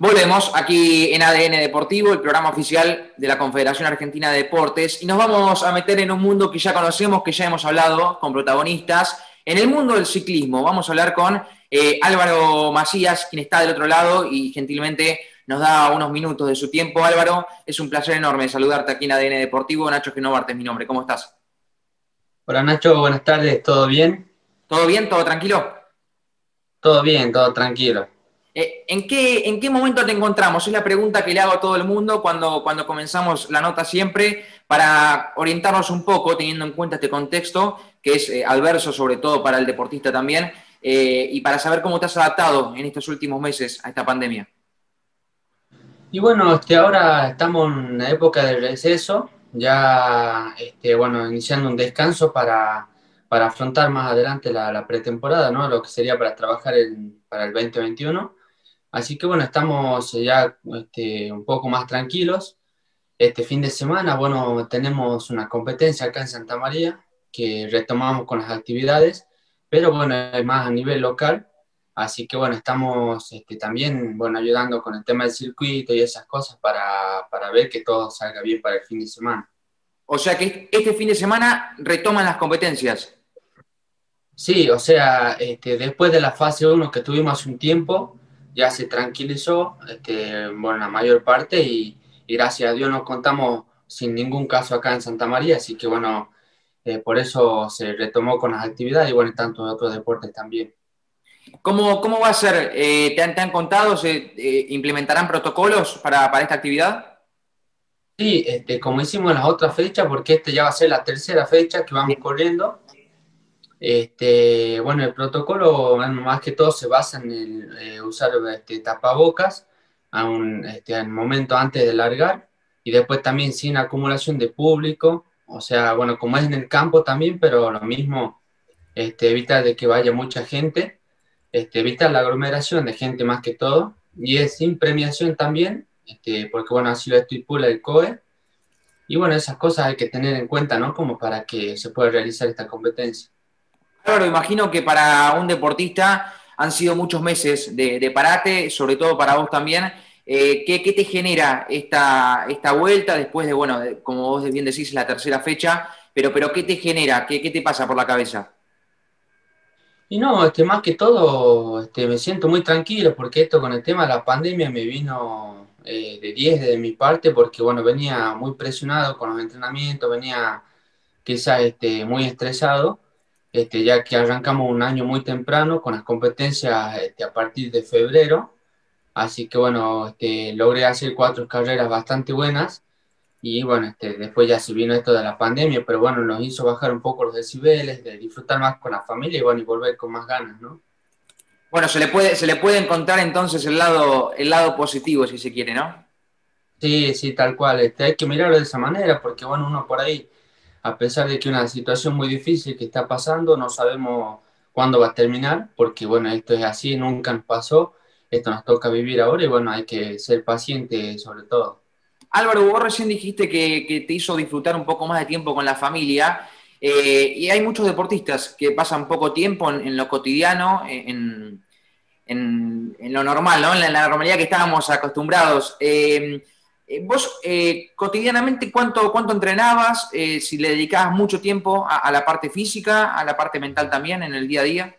Volvemos aquí en ADN Deportivo, el programa oficial de la Confederación Argentina de Deportes, y nos vamos a meter en un mundo que ya conocemos, que ya hemos hablado con protagonistas. En el mundo del ciclismo, vamos a hablar con eh, Álvaro Macías, quien está del otro lado y gentilmente nos da unos minutos de su tiempo. Álvaro, es un placer enorme saludarte aquí en ADN Deportivo. Nacho Genovarte es mi nombre, ¿cómo estás? Hola Nacho, buenas tardes, ¿todo bien? ¿Todo bien? ¿Todo tranquilo? Todo bien, todo tranquilo. Eh, ¿En qué, ¿En qué momento te encontramos? Es la pregunta que le hago a todo el mundo cuando, cuando comenzamos la nota siempre, para orientarnos un poco, teniendo en cuenta este contexto, que es eh, adverso sobre todo para el deportista también, eh, y para saber cómo te has adaptado en estos últimos meses a esta pandemia. Y bueno, este, ahora estamos en una época de receso, ya este, bueno, iniciando un descanso para, para afrontar más adelante la, la, pretemporada, ¿no? lo que sería para trabajar para el 2021. Así que bueno, estamos ya este, un poco más tranquilos. Este fin de semana, bueno, tenemos una competencia acá en Santa María que retomamos con las actividades, pero bueno, es más a nivel local. Así que bueno, estamos este, también bueno, ayudando con el tema del circuito y esas cosas para, para ver que todo salga bien para el fin de semana. O sea que este fin de semana retoman las competencias. Sí, o sea, este, después de la fase 1 que tuvimos hace un tiempo, ya se tranquilizó, este, bueno, la mayor parte y, gracias a Dios nos contamos sin ningún caso acá en Santa María, así que bueno, eh, por eso se retomó con las actividades y bueno, tanto otros deportes también. ¿Cómo, cómo va a ser? Eh, ¿te, han, ¿te, han, contado? ¿Se eh, implementarán protocolos para, para, esta actividad? Sí, este, como hicimos en las otras fechas, porque este ya va a ser la tercera fecha que vamos corriendo. Este, bueno, el protocolo más que todo se basa en el, eh, usar este, tapabocas a un este, momento antes de largar y después también sin acumulación de público, o sea, bueno, como es en el campo también, pero lo mismo, este, evita de que vaya mucha gente, este, evita la aglomeración de gente más que todo y es sin premiación también, este, porque bueno, así lo estipula el COE. Y bueno, esas cosas hay que tener en cuenta, ¿no? Como para que se pueda realizar esta competencia. Claro, imagino que para un deportista han sido muchos meses de, parate, sobre todo para vos también. Eh, ¿qué, te genera esta, esta vuelta después de, bueno, como vos bien decís, la tercera fecha? Pero, pero ¿qué te genera? ¿Qué, qué te pasa por la cabeza? Y no, este, más que todo, este, me siento muy tranquilo porque esto con el tema de la pandemia me vino eh, de 10 de mi parte porque, bueno, venía muy presionado con los entrenamientos, venía quizás este, muy estresado este, ya que arrancamos un año muy temprano con las competencias este, a partir de febrero. Así que bueno, este, logré hacer cuatro carreras bastante buenas y bueno, este, después ya se vino esto de la pandemia, pero bueno, nos hizo bajar un poco los decibeles, de disfrutar más con la familia y bueno, y volver con más ganas, ¿no? Bueno, se le puede, se le puede encontrar entonces el lado, el lado positivo, si se quiere, ¿no? Sí, sí, tal cual. Este, hay que mirarlo de esa manera, porque bueno, uno por ahí a pesar de que una situación muy difícil que está pasando, no sabemos cuándo va a terminar, porque bueno, esto es así, nunca nos pasó, esto nos toca vivir ahora y bueno, hay que ser paciente sobre todo. Álvaro, vos recién dijiste que, te hizo disfrutar un poco más de tiempo con la familia. Eh, y hay muchos deportistas que pasan poco tiempo en, lo cotidiano, en, lo normal, ¿no? en, la, normalidad que estábamos acostumbrados. Eh, vos, eh, cotidianamente, ¿cuánto, cuánto entrenabas? Eh, si le dedicabas mucho tiempo a, la parte física, a la parte mental también en el día a día.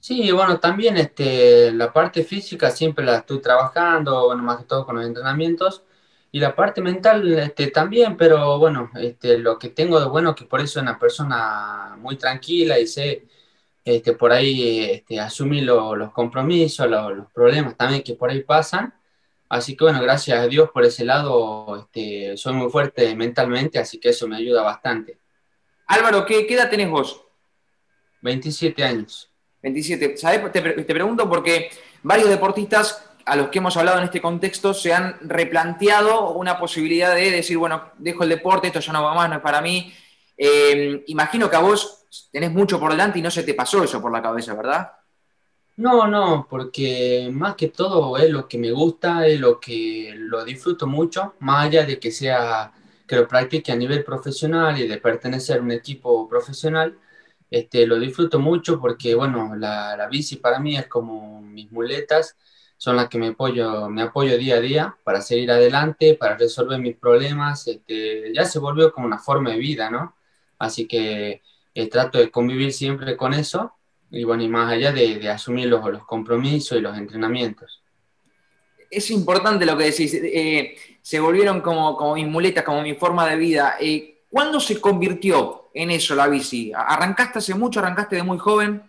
Sí, bueno, también este, la parte física siempre la estoy trabajando, bueno, más que todo con los entrenamientos. Y la parte mental este, también, pero bueno, este, lo que tengo de bueno es que por eso soy una persona muy tranquila y sé este, por ahí este, asumir los compromisos, los problemas también que por ahí pasan Así que bueno, gracias a Dios por ese lado, este, soy muy fuerte mentalmente, así que eso me ayuda bastante. Álvaro, ¿qué, edad tenés vos? 27 años. 27. ¿Sabes? Te, te, pregunto porque varios deportistas a los que hemos hablado en este contexto se han replanteado una posibilidad de decir, bueno, dejo el deporte, esto ya no va más, no es para mí. Eh, imagino que a vos tenés mucho por delante y no se te pasó eso por la cabeza, ¿verdad? No, no, porque más que todo es lo que me gusta, es lo que lo disfruto mucho, más allá de que sea que lo practique a nivel profesional y de pertenecer a un equipo profesional, este, lo disfruto mucho porque, bueno, la, la bici para mí es como mis muletas, son las que me apoyo, me apoyo día a día para seguir adelante, para resolver mis problemas. Este, ya se volvió como una forma de vida, ¿no? Así que eh, trato de convivir siempre con eso y bueno, y más allá de, asumir los, los, compromisos y los entrenamientos. Es importante lo que decís, eh, se volvieron como, como mis muletas, como mi forma de vida. Eh, ¿Cuándo se convirtió en eso la bici? ¿Arrancaste hace mucho? ¿Arrancaste de muy joven?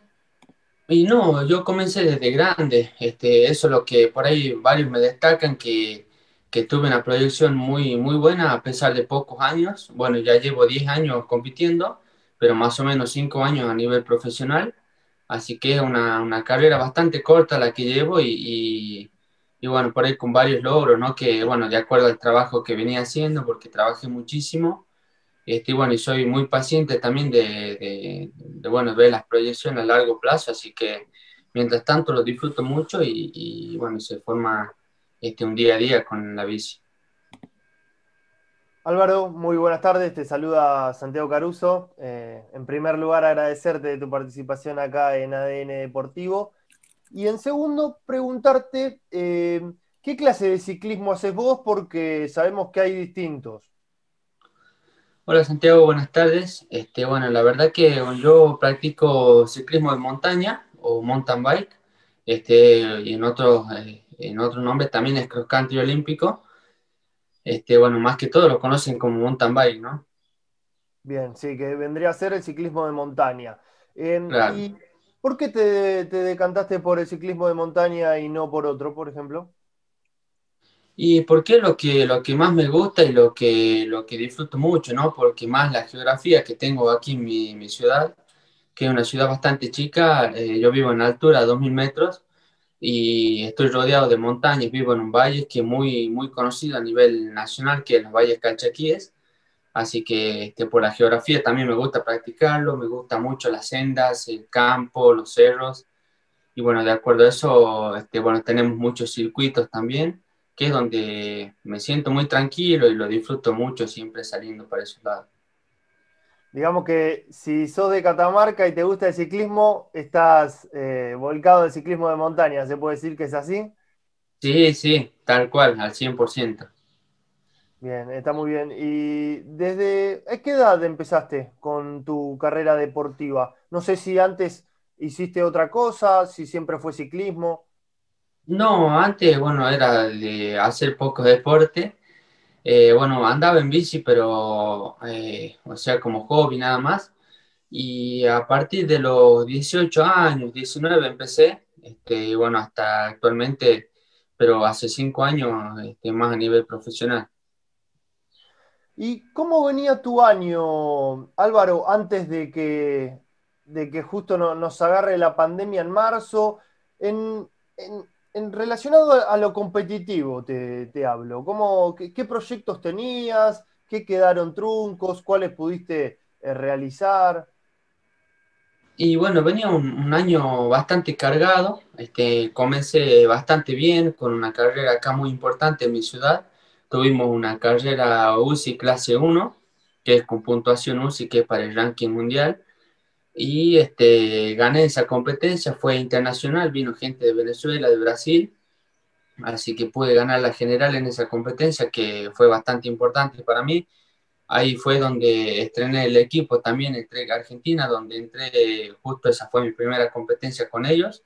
Y no, yo comencé desde grande. Este, eso es lo que por ahí varios me destacan, que, que, tuve una proyección muy, muy buena a pesar de pocos años. Bueno, ya llevo 10 años compitiendo, pero más o menos 5 años a nivel profesional. Así que es una, una carrera bastante corta la que llevo y, y, bueno, por ahí con varios logros, ¿no? Que bueno, de acuerdo al trabajo que venía haciendo, porque trabajé muchísimo. Este, y bueno, y soy muy paciente también de, de, bueno, ver las proyecciones a largo plazo, así que mientras tanto lo disfruto mucho y, y bueno, se forma este, un día a día con la bici. Álvaro, muy buenas tardes, te saluda Santiago Caruso. Eh, en primer lugar, agradecerte de tu participación acá en ADN Deportivo. Y en segundo, preguntarte, eh, ¿qué clase de ciclismo haces vos? Porque sabemos que hay distintos. Hola Santiago, buenas tardes. Este, bueno, la verdad que yo practico ciclismo de montaña o mountain bike, este, y en otro, eh, en otro nombre también es cross country olímpico. Este, bueno, más que todo lo conocen como mountain bike, ¿no? Bien, sí, que vendría a ser el ciclismo de montaña. ¿Y por qué te, te decantaste por el ciclismo de montaña y no por otro, por ejemplo? Y porque lo que, lo que más me gusta y lo que, lo que disfruto mucho, ¿no? Porque más la geografía que tengo aquí en mi, mi ciudad, que es una ciudad bastante chica, eh, yo vivo en altura, a 2.000 metros, y estoy rodeado de montañas, vivo en un valle que es muy, muy conocido a nivel nacional, que es los valles calchaquíes, así que este, por la geografía también me gusta practicarlo, me gusta mucho las sendas, el campo, los cerros, y bueno, de acuerdo a eso, este, bueno, tenemos muchos circuitos también, que es donde me siento muy tranquilo y lo disfruto mucho siempre saliendo para esos lados. Digamos que si sos de Catamarca y te gusta el ciclismo, estás eh, volcado del ciclismo de montaña, ¿se puede decir que es así? Sí, sí, tal cual, al 100%. Bien, está muy bien. ¿Y desde qué edad empezaste con tu carrera deportiva? No sé si antes hiciste otra cosa, si siempre fue ciclismo. No, antes, bueno, era de hacer poco deporte. Eh, bueno, andaba en bici, pero, eh, o sea, como hobby nada más. Y a partir de los 18 años, 19 empecé, este, bueno, hasta actualmente, pero hace 5 años este, más a nivel profesional. ¿Y cómo venía tu año, Álvaro, antes de que, de que justo nos agarre la pandemia en marzo? En, en, en relacionado a, lo competitivo te, hablo, ¿Cómo, qué, proyectos tenías? ¿Qué quedaron truncos? ¿Cuáles pudiste eh, realizar? Y bueno, venía un, año bastante cargado, este, comencé bastante bien con una carrera acá muy importante en mi ciudad. Tuvimos una carrera UCI clase 1, que es con puntuación UCI, que es para el ranking mundial y este, gané esa competencia, fue internacional, vino gente de Venezuela, de Brasil, así que pude ganar la general en esa competencia que fue bastante importante para mí. Ahí fue donde estrené el equipo, también entré a Argentina, donde entré, justo esa fue mi primera competencia con ellos,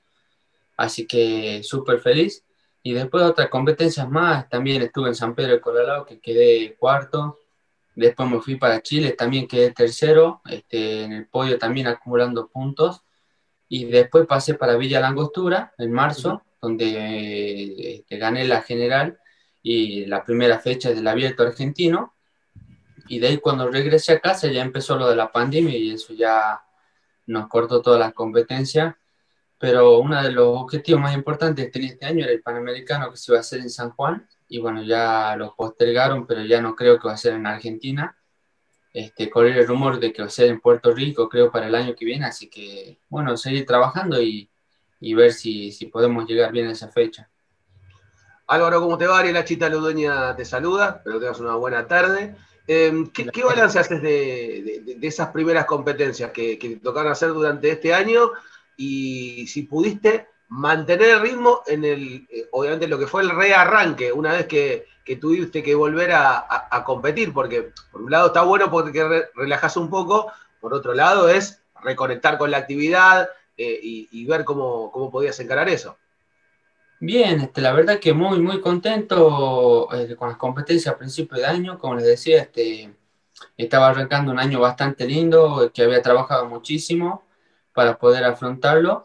así que súper feliz. Y después de otras competencias más, también estuve en San Pedro de Colalao, que quedé cuarto, Después me fui para Chile, también quedé tercero, este, en el podio también acumulando puntos. Y después pasé para Villa Langostura en marzo, donde este, gané la general y la primera fecha del abierto argentino. Y de ahí cuando regresé a casa ya empezó lo de la pandemia y eso ya nos cortó todas las competencias. Pero uno de los objetivos más importantes que tenía este año era el Panamericano que se iba a hacer en San Juan y bueno, ya lo postergaron, pero ya no creo que va a ser en Argentina. Este, correr el rumor de que va a ser en Puerto Rico, creo, para el año que viene, así que bueno, seguir trabajando y, y ver si, si, podemos llegar bien a esa fecha. Álvaro, ¿cómo te va? La Chita Ludueña te saluda, espero que tengas una buena tarde. Em, ¿qué, ¿qué, balance haces de, de, de, esas primeras competencias que, que tocaron hacer durante este año? Y si pudiste mantener el ritmo en el, eh, obviamente lo que fue el rearranque, una vez que, tuviste que volver a, competir, porque por un lado está bueno porque relajas un poco, por otro lado es reconectar con la actividad eh, y, ver cómo, cómo podías encarar eso. Bien, este, la verdad que muy, muy contento eh, con las competencias a principio de año. Como les decía, este, estaba arrancando un año bastante lindo, que había trabajado muchísimo para poder afrontarlo.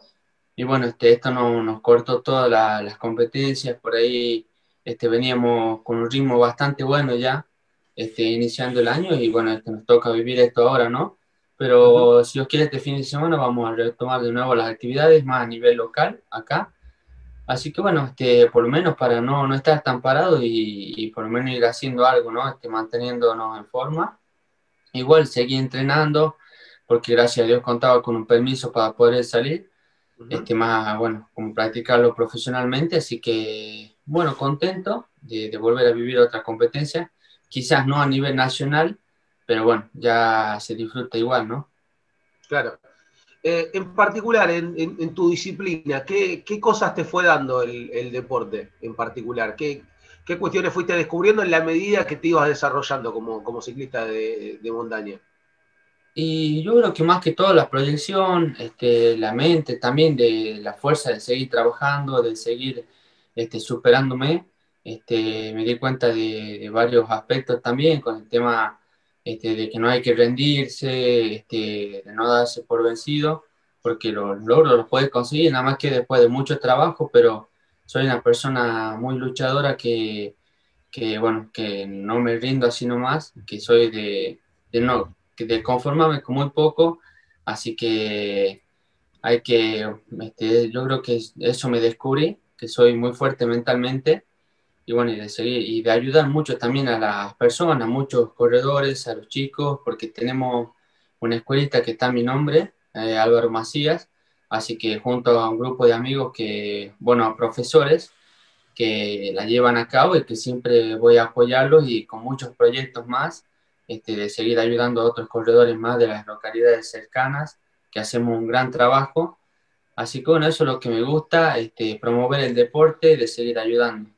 Y bueno, este, esto no, nos cortó todas las competencias, por ahí este, veníamos con un ritmo bastante bueno ya, este, iniciando el año y bueno, este, nos toca vivir esto ahora, ¿no? Pero si os quiere, este fin de semana vamos a retomar de nuevo las actividades más a nivel local, acá Así que bueno, este, por lo menos para no, no estar tan parado y, por lo menos ir haciendo algo, ¿no? Este, manteniéndonos en forma. Igual seguí entrenando, porque gracias a Dios contaba con un permiso para poder salir, este, más, bueno, como practicarlo profesionalmente, así que, bueno, contento de, de volver a vivir otra competencia, quizás no a nivel nacional, pero bueno, ya se disfruta igual, ¿no? Claro. Eh, en particular, en, tu disciplina, ¿qué, cosas te fue dando el, deporte en particular? ¿Qué, cuestiones fuiste descubriendo en la medida que te ibas desarrollando como, ciclista de, montaña? Y yo creo que más que todo la proyección, este, la mente también de la fuerza de seguir trabajando, de seguir este, superándome. Este, me di cuenta de, de varios aspectos también con el tema este, de que no hay que rendirse, este, de no darse por vencido, porque los logros los puedes conseguir nada más que después de mucho trabajo, pero soy una persona muy luchadora que, que bueno, que no me rindo así nomás, que soy de, de no, de conformarme con muy poco, así que hay que, este, yo creo que eso me descubrí, que soy muy fuerte mentalmente y bueno, y de seguir y de ayudar mucho también a las personas, a muchos corredores, a los chicos, porque tenemos una escuelita que está a mi nombre, eh, Álvaro Macías, así que junto a un grupo de amigos que, bueno, profesores que la llevan a cabo y que siempre voy a apoyarlos y con muchos proyectos más, este, de seguir ayudando a otros corredores más de las localidades cercanas, que hacemos un gran trabajo. Así que bueno, eso es lo que me gusta, este, promover el deporte y de seguir ayudando.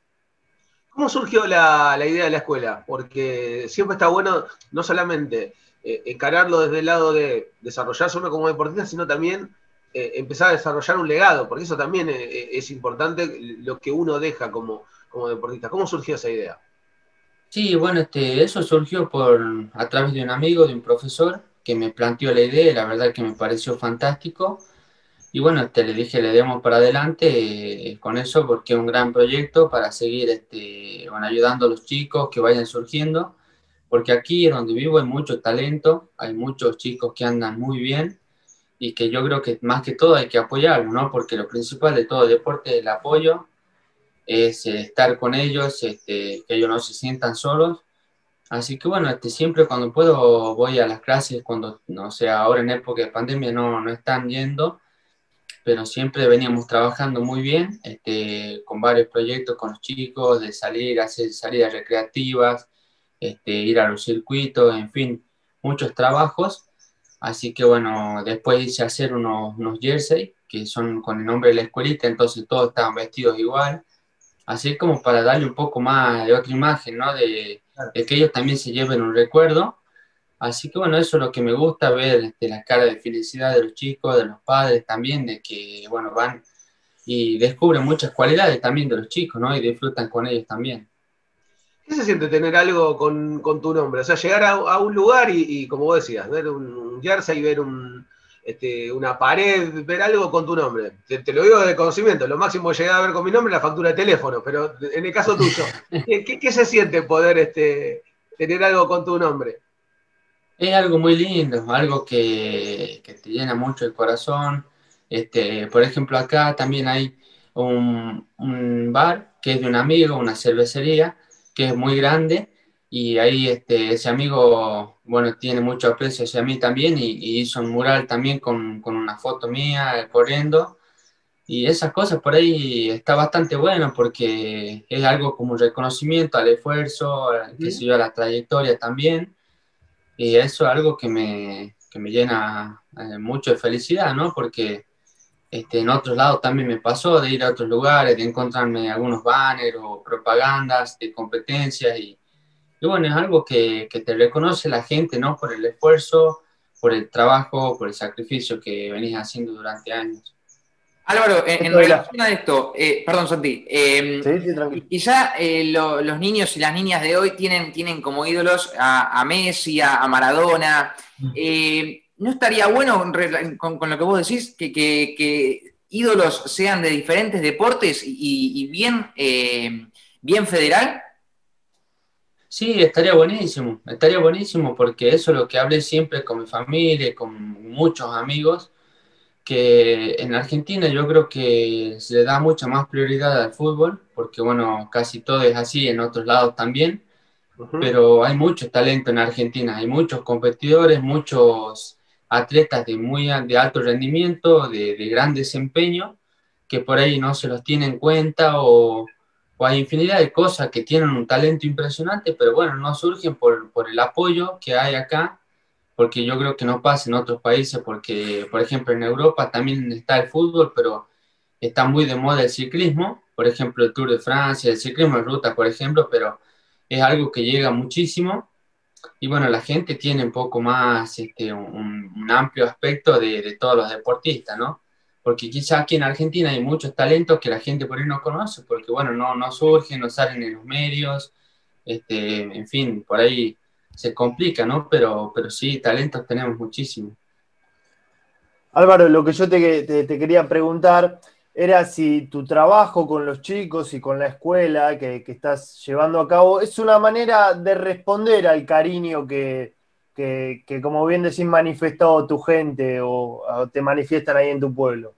¿Cómo surgió la, idea de la escuela? Porque siempre está bueno no solamente eh, encararlo desde el lado de desarrollarse uno como deportista, sino también eh, empezar a desarrollar un legado, porque eso también eh, es, importante lo que uno deja como, como deportista. ¿Cómo surgió esa idea? Sí, bueno, este, eso surgió por, a través de un amigo, de un profesor, que me planteó la idea la verdad que me pareció fantástico. Y bueno, este, le dije, le demos para adelante eh, con eso porque es un gran proyecto para seguir este, bueno, ayudando a los chicos que vayan surgiendo, porque aquí donde vivo hay mucho talento, hay muchos chicos que andan muy bien y que yo creo que más que todo hay que apoyarlos, ¿no? Porque lo principal de todo deporte es el apoyo, es eh, estar con ellos, este, que ellos no se sientan solos. Así que bueno, este, siempre cuando puedo voy a las clases, cuando, no sé, ahora en época de pandemia no, no están yendo, pero siempre veníamos trabajando muy bien, este, con varios proyectos con los chicos, de salir, hacer salidas recreativas, este, ir a los circuitos, en fin, muchos trabajos. Así que bueno, después hice hacer unos, unos jerseys que son con el nombre de la escuelita, entonces todos estaban vestidos igual. Así como para darle un poco más de otra imagen, ¿no? De, de que ellos también se lleven un recuerdo Así que bueno, eso es lo que me gusta ver, este, la cara de felicidad de los chicos, de los padres también, de que, bueno, van y descubren muchas cualidades también de los chicos, ¿no? Y disfrutan con ellos también. ¿Qué se siente tener algo con, tu nombre? O sea, llegar a, un lugar y, como vos decías, ver un, jersey, ver un, este, una pared, ver algo con tu nombre. Te, lo digo de conocimiento, lo máximo que llegué a ver con mi nombre es la factura de teléfono, pero en el caso tuyo, ¿qué, se siente poder este, tener algo con tu nombre? Es algo muy lindo, algo que, te llena mucho el corazón. Este, por ejemplo, acá también hay un, bar que es de un amigo, una cervecería, que es muy grande y ahí este, ese amigo, bueno, tiene mucho aprecio hacia mí también y, hizo un mural también con, una foto mía corriendo. Y esas cosas por ahí está bastante bueno porque es algo como un reconocimiento al esfuerzo, que se a la trayectoria también. Y eso es algo que me, que me llena eh, mucho de felicidad, ¿no? Porque Este, en otros lados también me pasó de ir a otros lugares, de encontrarme algunos banners o propagandas de competencias y, y bueno, es algo que, que, te reconoce la gente, ¿no? Por el esfuerzo, por el trabajo, por el sacrificio que venís haciendo durante años. Álvaro, en, relación a esto, eh, perdón Santi, eh, sí, sí, quizá eh, los niños y las niñas de hoy tienen, tienen como ídolos a, Messi, a, Maradona. Eh, ¿No estaría bueno con, lo que vos decís que, ídolos sean de diferentes deportes y, bien, bien federal? Sí, estaría buenísimo, estaría buenísimo porque eso es lo que hablé siempre con mi familia, con muchos amigos que en Argentina yo creo que se le da mucha más prioridad al fútbol, porque bueno, casi todo es así, en otros lados también, pero hay mucho talento en Argentina, hay muchos competidores, muchos atletas de muy de alto rendimiento, de, gran desempeño, que por ahí no se los tiene en cuenta o, o, hay infinidad de cosas que tienen un talento impresionante, pero bueno, no surgen por, el apoyo que hay acá porque yo creo que no pasa en otros países, porque, por ejemplo, en Europa también está el fútbol, pero está muy de moda el ciclismo, por ejemplo, el Tour de Francia, el ciclismo en ruta, por ejemplo, pero es algo que llega muchísimo. Y bueno, la gente tiene un poco más, este, un, amplio aspecto de, todos los deportistas, ¿no? Porque quizá aquí en Argentina hay muchos talentos que la gente por ahí no conoce, porque bueno, no, no surgen, no salen en los medios, este, en fin, por ahí se complica, ¿no? Pero, pero sí, talentos tenemos muchísimo. Álvaro, lo que yo te, te, quería preguntar era si tu trabajo con los chicos y con la escuela que, que estás llevando a cabo es una manera de responder al cariño que, que, que como bien decís, manifestó tu gente o, te manifiestan ahí en tu pueblo.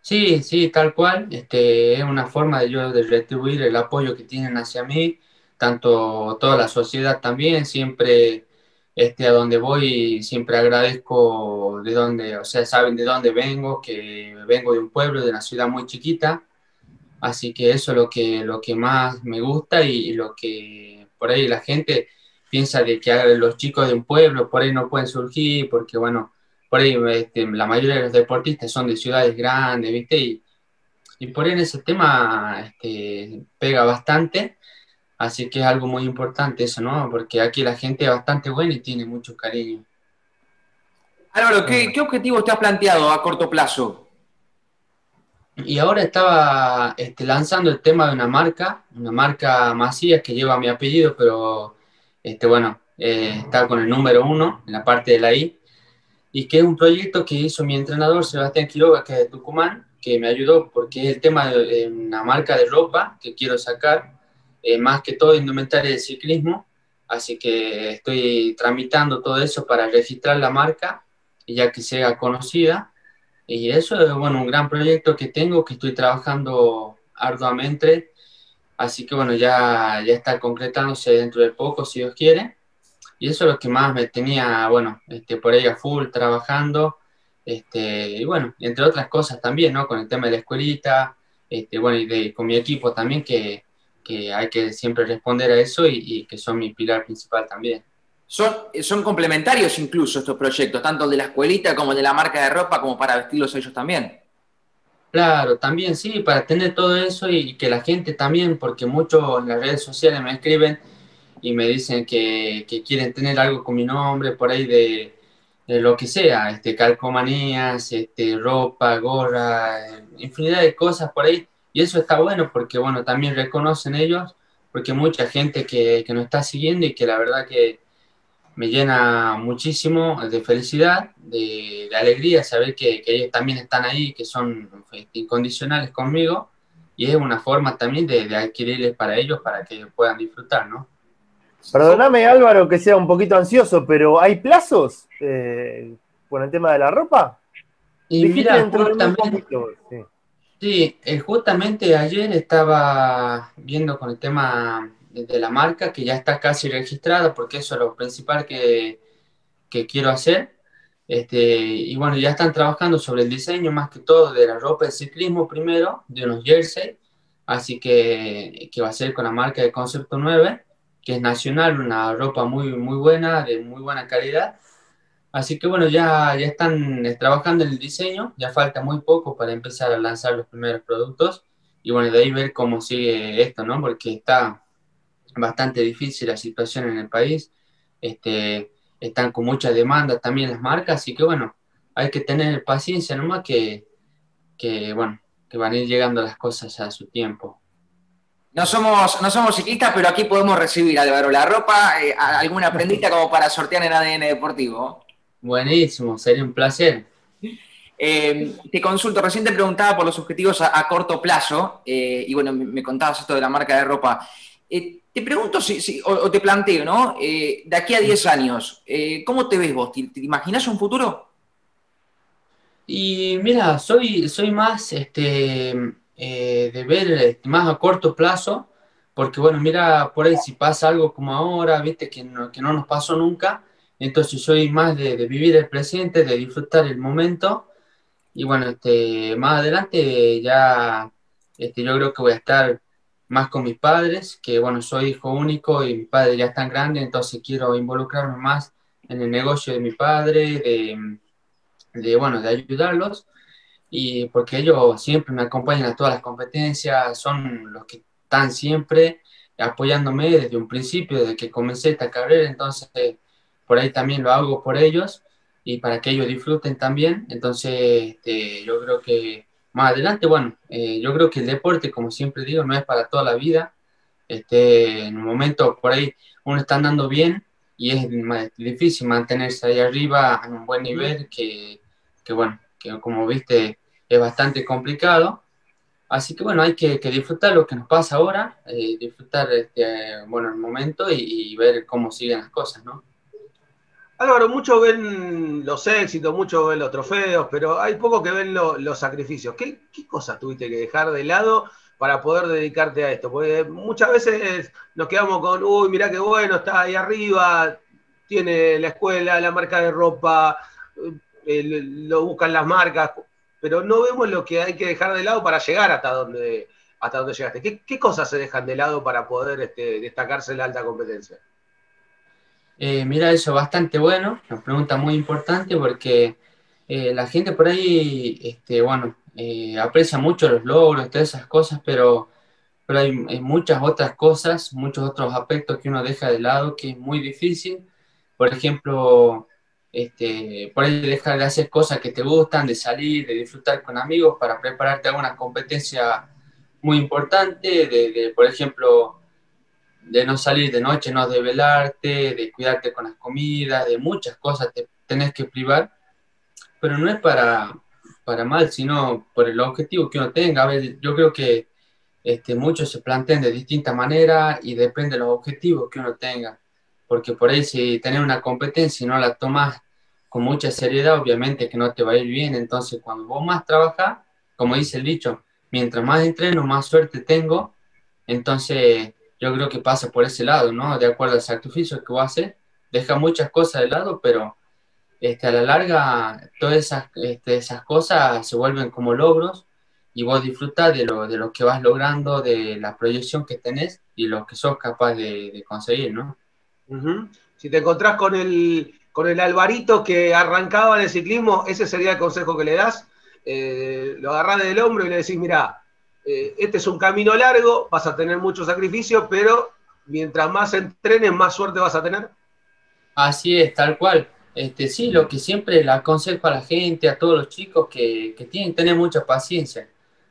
Sí, sí, tal cual. Este, es una forma de yo de retribuir el apoyo que tienen hacia mí tanto toda la sociedad también, siempre este, a donde voy, siempre agradezco de dónde, o sea, saben de dónde vengo, que vengo de un pueblo, de una ciudad muy chiquita, así que eso es lo que, lo que más me gusta y, lo que por ahí la gente piensa de que los chicos de un pueblo por ahí no pueden surgir, porque bueno, por ahí este, la mayoría de los deportistas son de ciudades grandes, ¿viste? Y, y por ahí en ese tema este, pega bastante Así que es algo muy importante eso, ¿no? Porque aquí la gente es bastante buena y tiene mucho cariño. Álvaro, ¿qué, ¿qué objetivos te has planteado a corto plazo? Y ahora estaba este, lanzando el tema de una marca, una marca Macías que lleva mi apellido, pero este, bueno, eh, está con el número uno en la parte de la I, y que es un proyecto que hizo mi entrenador Sebastián Quiroga, que es de Tucumán, que me ayudó porque es el tema de una marca de ropa que quiero sacar eh, más que todo indumentaria de ciclismo, así que estoy tramitando todo eso para registrar la marca y ya que sea conocida. Y eso es bueno, un gran proyecto que tengo, que estoy trabajando arduamente, así que bueno, ya, ya está concretándose dentro de poco, si Dios quiere. Y eso es lo que más me tenía, bueno, este, por ahí a full trabajando. Este, y bueno, entre otras cosas también, ¿no? Con el tema de la escuelita, este, bueno, y de, con mi equipo también, que, que hay que siempre responder a eso y, que son mi pilar principal también. Son, son complementarios incluso estos proyectos, tanto el de la escuelita como el de la marca de ropa, como para vestirlos ellos también. Claro, también sí, para tener todo eso y, que la gente también, porque muchos en las redes sociales me escriben y me dicen que, quieren tener algo con mi nombre por ahí de, de, lo que sea, este, calcomanías, este, ropa, gorra, infinidad de cosas por ahí. Y eso está bueno porque, bueno, también reconocen ellos, porque mucha gente que, que nos está siguiendo y que la verdad que me llena muchísimo de felicidad, de, de alegría saber que, que, ellos también están ahí, que son incondicionales conmigo, y es una forma también de, de adquirirles para ellos para que puedan disfrutar, ¿no? Perdóname Álvaro que sea un poquito ansioso, pero ¿hay plazos eh, con el tema de la ropa? Y mira, sí. Sí, eh, justamente ayer estaba viendo con el tema de la marca que ya está casi registrada porque eso es lo principal que, que quiero hacer. Este, y bueno, ya están trabajando sobre el diseño más que todo de la ropa de ciclismo primero, de unos jersey, así que, que va a ser con la marca de Concepto 9, que es nacional, una ropa muy, muy buena, de muy buena calidad. Así que bueno, ya, ya están eh, trabajando en el diseño, ya falta muy poco para empezar a lanzar los primeros productos y bueno, de ahí ver cómo sigue esto, ¿no? Porque está bastante difícil la situación en el país, este, están con mucha demanda también las marcas, así que bueno, hay que tener paciencia nomás que, que bueno, que van a ir llegando las cosas a su tiempo. No somos, no somos ciclistas, pero aquí podemos recibir, Álvaro, la ropa, eh, alguna prendita como para sortear en ADN Deportivo. Buenísimo, sería un placer. Eh, te consulto, recién te preguntaba por los objetivos a, corto plazo, eh, y bueno, me, contabas esto de la marca de ropa. Eh, te pregunto, si, o, te planteo, ¿no? de aquí a 10 años, ¿cómo te ves vos? ¿Te, imaginas un futuro? Y mira, soy, soy más este, de ver más a corto plazo, porque bueno, mira, por ahí si pasa algo como ahora, viste, que que no nos pasó nunca, entonces soy más de, vivir el presente, de disfrutar el momento. Y bueno, este, más adelante ya este, yo creo que voy a estar más con mis padres, que bueno, soy hijo único y mi padre ya es tan grande, entonces quiero involucrarme más en el negocio de mi padre, de, de bueno, de ayudarlos. Y porque ellos siempre me acompañan a todas las competencias, son los que están siempre apoyándome desde un principio, desde que comencé esta carrera, entonces por ahí también lo hago por ellos y para que ellos disfruten también. Entonces, este, yo creo que más adelante, bueno, eh, yo creo que el deporte, como siempre digo, no es para toda la vida. Este, en un momento por ahí uno está andando bien y es difícil mantenerse ahí arriba en un buen nivel que, que bueno, que como viste es bastante complicado. Así que bueno, hay que, disfrutar lo que nos pasa ahora, eh, disfrutar este, bueno, el momento y, ver cómo siguen las cosas, ¿no? Álvaro, muchos ven los éxitos, muchos ven los trofeos, pero hay pocos que ven los sacrificios. ¿Qué, cosas tuviste que dejar de lado para poder dedicarte a esto? Porque muchas veces nos quedamos con, uy, mirá qué bueno, está ahí arriba, tiene la escuela, la marca de ropa, lo buscan las marcas, pero no vemos lo que hay que dejar de lado para llegar hasta donde, hasta donde llegaste. ¿Qué, cosas se dejan de lado para poder este, destacarse en la alta competencia? Eh, mira, eso bastante bueno, una pregunta muy importante porque eh, la gente por ahí, este, bueno, eh, aprecia mucho los logros, todas esas cosas, pero, pero hay, muchas otras cosas, muchos otros aspectos que uno deja de lado que es muy difícil. Por ejemplo, este, por ahí dejar de hacer cosas que te gustan, de salir, de disfrutar con amigos para prepararte a una competencia muy importante, de, de por ejemplo, de no salir de noche, no de velarte, de cuidarte con las comidas, de muchas cosas te tenés que privar, pero no es para, para mal, sino por el objetivo que uno tenga. A ver, yo creo que este, muchos se plantean de distinta manera y depende de los objetivos que uno tenga, porque por ahí si tenés una competencia y no la tomas con mucha seriedad, obviamente que no te va a ir bien, entonces cuando vos más trabajas, como dice el dicho, mientras más entreno, más suerte tengo, entonces yo creo que pasa por ese lado, ¿no? De acuerdo al sacrificio que vos haces, deja muchas cosas de lado, pero este, a la larga todas esas, este, esas cosas se vuelven como logros y vos disfrutas de lo, de lo que vas logrando, de la proyección que tenés y lo que sos capaz de, conseguir, ¿no? Si te encontrás con el, con el Alvarito que arrancaba en el ciclismo, ese sería el consejo que le das. Eh, lo agarrás del hombro y le decís, mira, eh, este es un camino largo, vas a tener mucho sacrificio, pero mientras más entrenes, más suerte vas a tener. Así es, tal cual. Este, sí, lo que siempre le aconsejo a la gente, a todos los chicos, que, tienen que tener mucha paciencia,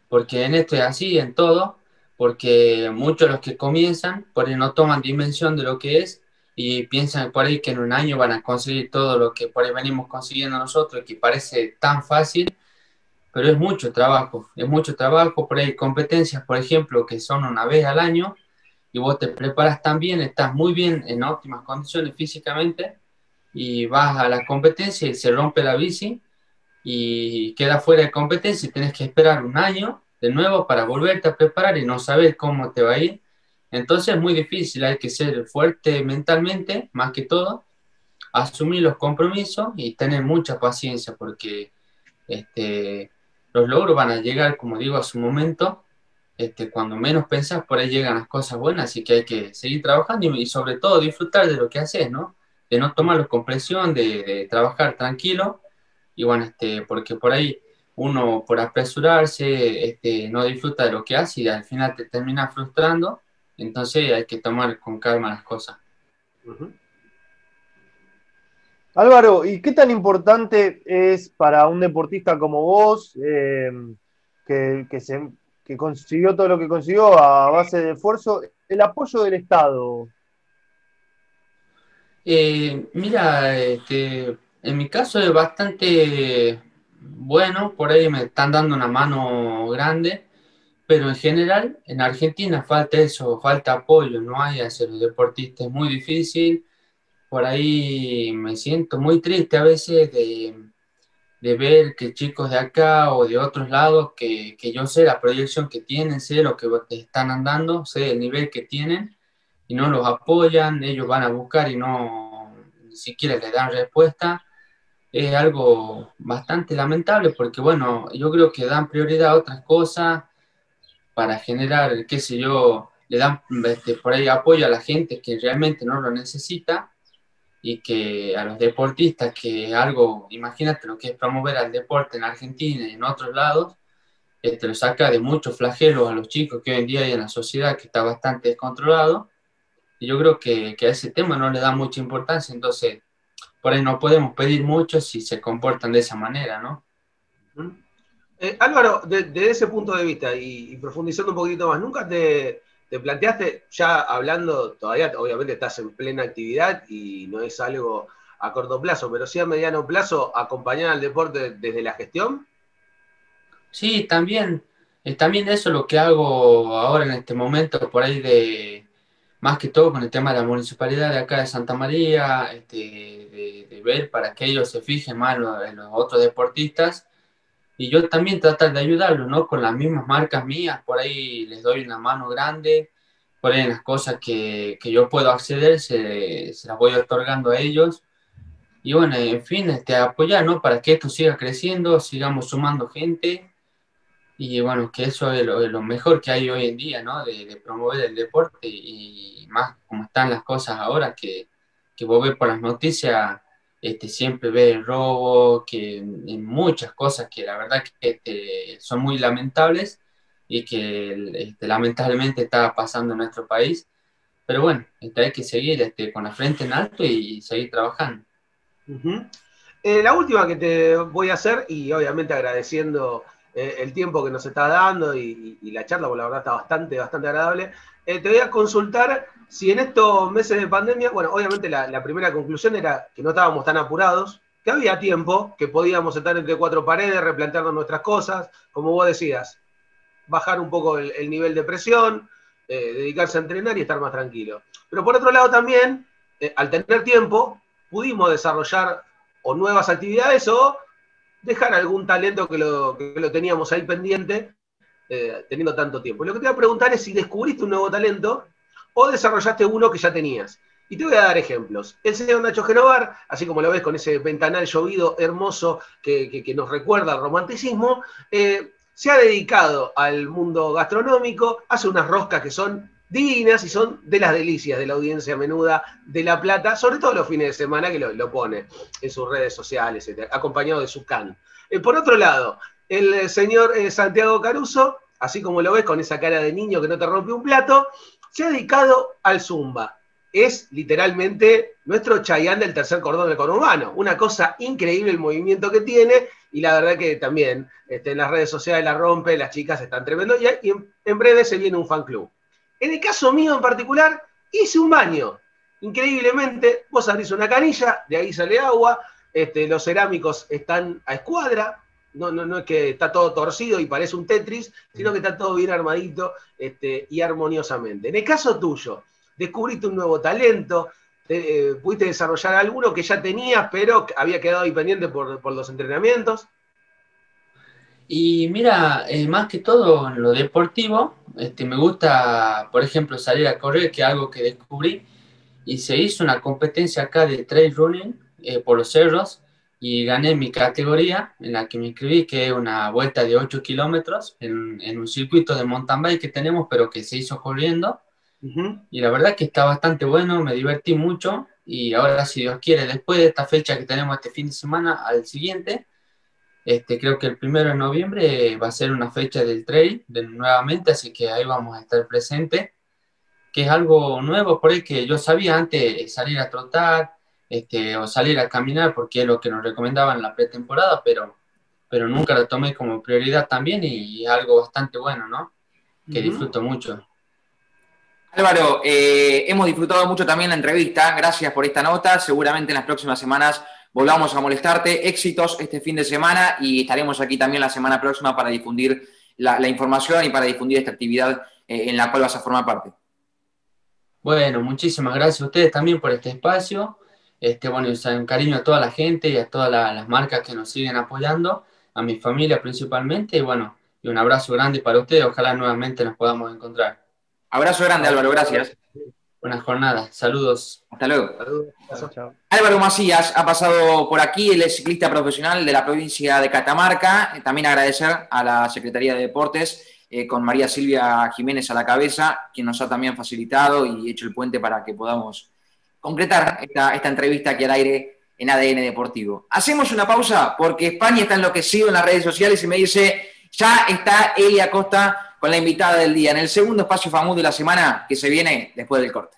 porque en esto es así, en todo, porque muchos de los que comienzan, por ahí no toman dimensión de lo que es y piensan por ahí que en un año van a conseguir todo lo que por ahí venimos consiguiendo nosotros, que parece tan fácil, pero es mucho trabajo, es mucho trabajo, por ahí competencias, por ejemplo, que son una vez al año, y vos te preparas tan bien, estás muy bien en óptimas condiciones físicamente, y vas a la competencia y se rompe la bici, y queda fuera de competencia y tienes que esperar un año de nuevo para volverte a preparar y no saber cómo te va a ir. Entonces es muy difícil, hay que ser fuerte mentalmente, más que todo, asumir los compromisos y tener mucha paciencia, porque este, los logros van a llegar, como digo, a su momento. Este, cuando menos pensás, por ahí llegan las cosas buenas, así que hay que seguir trabajando y, sobre todo disfrutar de lo que haces, ¿no? de no tomarlo con presión, de, trabajar tranquilo, y bueno, este, porque por ahí uno por apresurarse este, no disfruta de lo que hace y al final te termina frustrando, entonces hay que tomar con calma las cosas. Álvaro, ¿y qué tan importante es para un deportista como vos, eh, que, se, que consiguió todo lo que consiguió a base de esfuerzo, el apoyo del Estado? Eh, mira, este, en mi caso es bastante bueno, por ahí me están dando una mano grande, pero en general en Argentina falta eso, falta apoyo, no hay hacia los deportistas, es muy difícil, por ahí me siento muy triste a veces de, ver que chicos de acá o de otros lados, que, que, yo sé la proyección que tienen, sé lo que están andando, sé el nivel que tienen y no los apoyan, ellos van a buscar y no ni siquiera les dan respuesta. Es algo bastante lamentable porque, bueno, yo creo que dan prioridad a otras cosas para generar, qué sé yo, le dan este, por ahí apoyo a la gente que realmente no lo necesita y que a los deportistas, que algo, imagínate lo que es promover al deporte en Argentina y en otros lados, este, lo saca de muchos flagelos a los chicos que hoy en día hay en la sociedad que está bastante descontrolado. Y yo creo que, que a ese tema no le da mucha importancia, entonces por ahí no podemos pedir mucho si se comportan de esa manera, ¿no? Eh, Álvaro, desde ese punto de vista y, profundizando un poquito más, ¿nunca te, planteaste, ya hablando, todavía obviamente estás en plena actividad y no es algo a corto plazo, pero sí a mediano plazo, acompañar al deporte desde la gestión? Sí, también. Es también eso lo que hago ahora en este momento, por ahí de, más que todo con el tema de la municipalidad de acá de Santa María, este, de, ver para que ellos se fijen más en los, otros deportistas y yo también tratar de ayudarlos, ¿no? Con las mismas marcas mías, por ahí les doy una mano grande, por ahí las cosas que, que yo puedo acceder se, se, las voy otorgando a ellos y bueno, en fin, este, apoyar, ¿no? Para que esto siga creciendo, sigamos sumando gente y bueno, que eso es lo, mejor que hay hoy en día, ¿no? De, promover el deporte y más como están las cosas ahora, que, que vos ves por las noticias, este, siempre ves robo, que en muchas cosas que la verdad que este, son muy lamentables y que este, lamentablemente está pasando en nuestro país. Pero bueno, este, hay que seguir este, con la frente en alto y, seguir trabajando. Eh, la última que te voy a hacer, y obviamente agradeciendo eh, el tiempo que nos está dando y, la charla, porque la verdad está bastante, bastante agradable. Eh, te voy a consultar si en estos meses de pandemia, bueno, obviamente la, primera conclusión era que no estábamos tan apurados, que había tiempo, que podíamos estar entre cuatro paredes, replantearnos nuestras cosas, como vos decías, bajar un poco el, nivel de presión, eh, dedicarse a entrenar y estar más tranquilo. Pero por otro lado también, al tener tiempo, pudimos desarrollar o nuevas actividades o dejar algún talento que lo, teníamos ahí pendiente, eh, teniendo tanto tiempo. Lo que te voy a preguntar es si descubriste un nuevo talento o desarrollaste uno que ya tenías. Y te voy a dar ejemplos. El señor Nacho Genovar, así como lo ves con ese ventanal llovido hermoso que, nos recuerda al romanticismo, eh, se ha dedicado al mundo gastronómico, hace unas roscas que son divinas y son de las delicias de la audiencia menuda de La Plata, sobre todo los fines de semana que lo, pone en sus redes sociales, acompañado de su can. Eh, por otro lado, el señor eh, Santiago Caruso, así como lo ves con esa cara de niño que no te rompe un plato, se ha dedicado al zumba. Es literalmente nuestro Chayán del tercer cordón del conurbano. Una cosa increíble el movimiento que tiene y la verdad que también este, en las redes sociales la rompe, las chicas están tremendo y, en breve se viene un fan club. En el caso mío en particular, hice un baño. Increíblemente, vos abrís una canilla, de ahí sale agua, este, los cerámicos están a escuadra, no, no, no es que está todo torcido y parece un Tetris, sino que está todo bien armadito este, y armoniosamente. En el caso tuyo, descubriste un nuevo talento, eh, pudiste desarrollar alguno que ya tenías, pero había quedado ahí pendiente por, por los entrenamientos. Y mira, eh, más que todo en lo deportivo, este, me gusta, por ejemplo, salir a correr, que es algo que descubrí, y se hizo una competencia acá de trail running eh, por los cerros, y gané mi categoría en la que me inscribí, que es una vuelta de 8 kilómetros en, en, un circuito de mountain bike que tenemos, pero que se hizo corriendo. Y la verdad que está bastante bueno, me divertí mucho y ahora si Dios quiere, después de esta fecha que tenemos este fin de semana, al siguiente, este, creo que el primero de noviembre va a ser una fecha del trail de, nuevamente, así que ahí vamos a estar presentes, que es algo nuevo por ahí que yo sabía antes salir a trotar este, o salir a caminar porque es lo que nos recomendaban en la pretemporada, pero, pero nunca lo tomé como prioridad también y es algo bastante bueno, ¿no? Que disfruto mucho. Álvaro, eh, hemos disfrutado mucho también la entrevista. Gracias por esta nota. Seguramente en las próximas semanas volvamos a molestarte. Éxitos este fin de semana y estaremos aquí también la semana próxima para difundir la, información y para difundir esta actividad eh, en la cual vas a formar parte. Bueno, muchísimas gracias a ustedes también por este espacio. Este, bueno, un cariño a toda la gente y a todas las marcas que nos siguen apoyando, a mi familia principalmente, y bueno, y un abrazo grande para ustedes. Ojalá nuevamente nos podamos encontrar. Abrazo grande, Álvaro, gracias. Buenas jornadas, saludos. Hasta luego. Álvaro Macías ha pasado por aquí, él es ciclista profesional de la provincia de Catamarca. También agradecer a la Secretaría de Deportes eh, con María Silvia Jiménez a la cabeza, quien nos ha también facilitado y hecho el puente para que podamos concretar esta, esta entrevista aquí al aire en ADN Deportivo. Hacemos una pausa porque España está enloquecido en las redes sociales y me dice, ya está Elia Costa con la invitada del día en el segundo espacio famoso de la semana que se viene después del corte.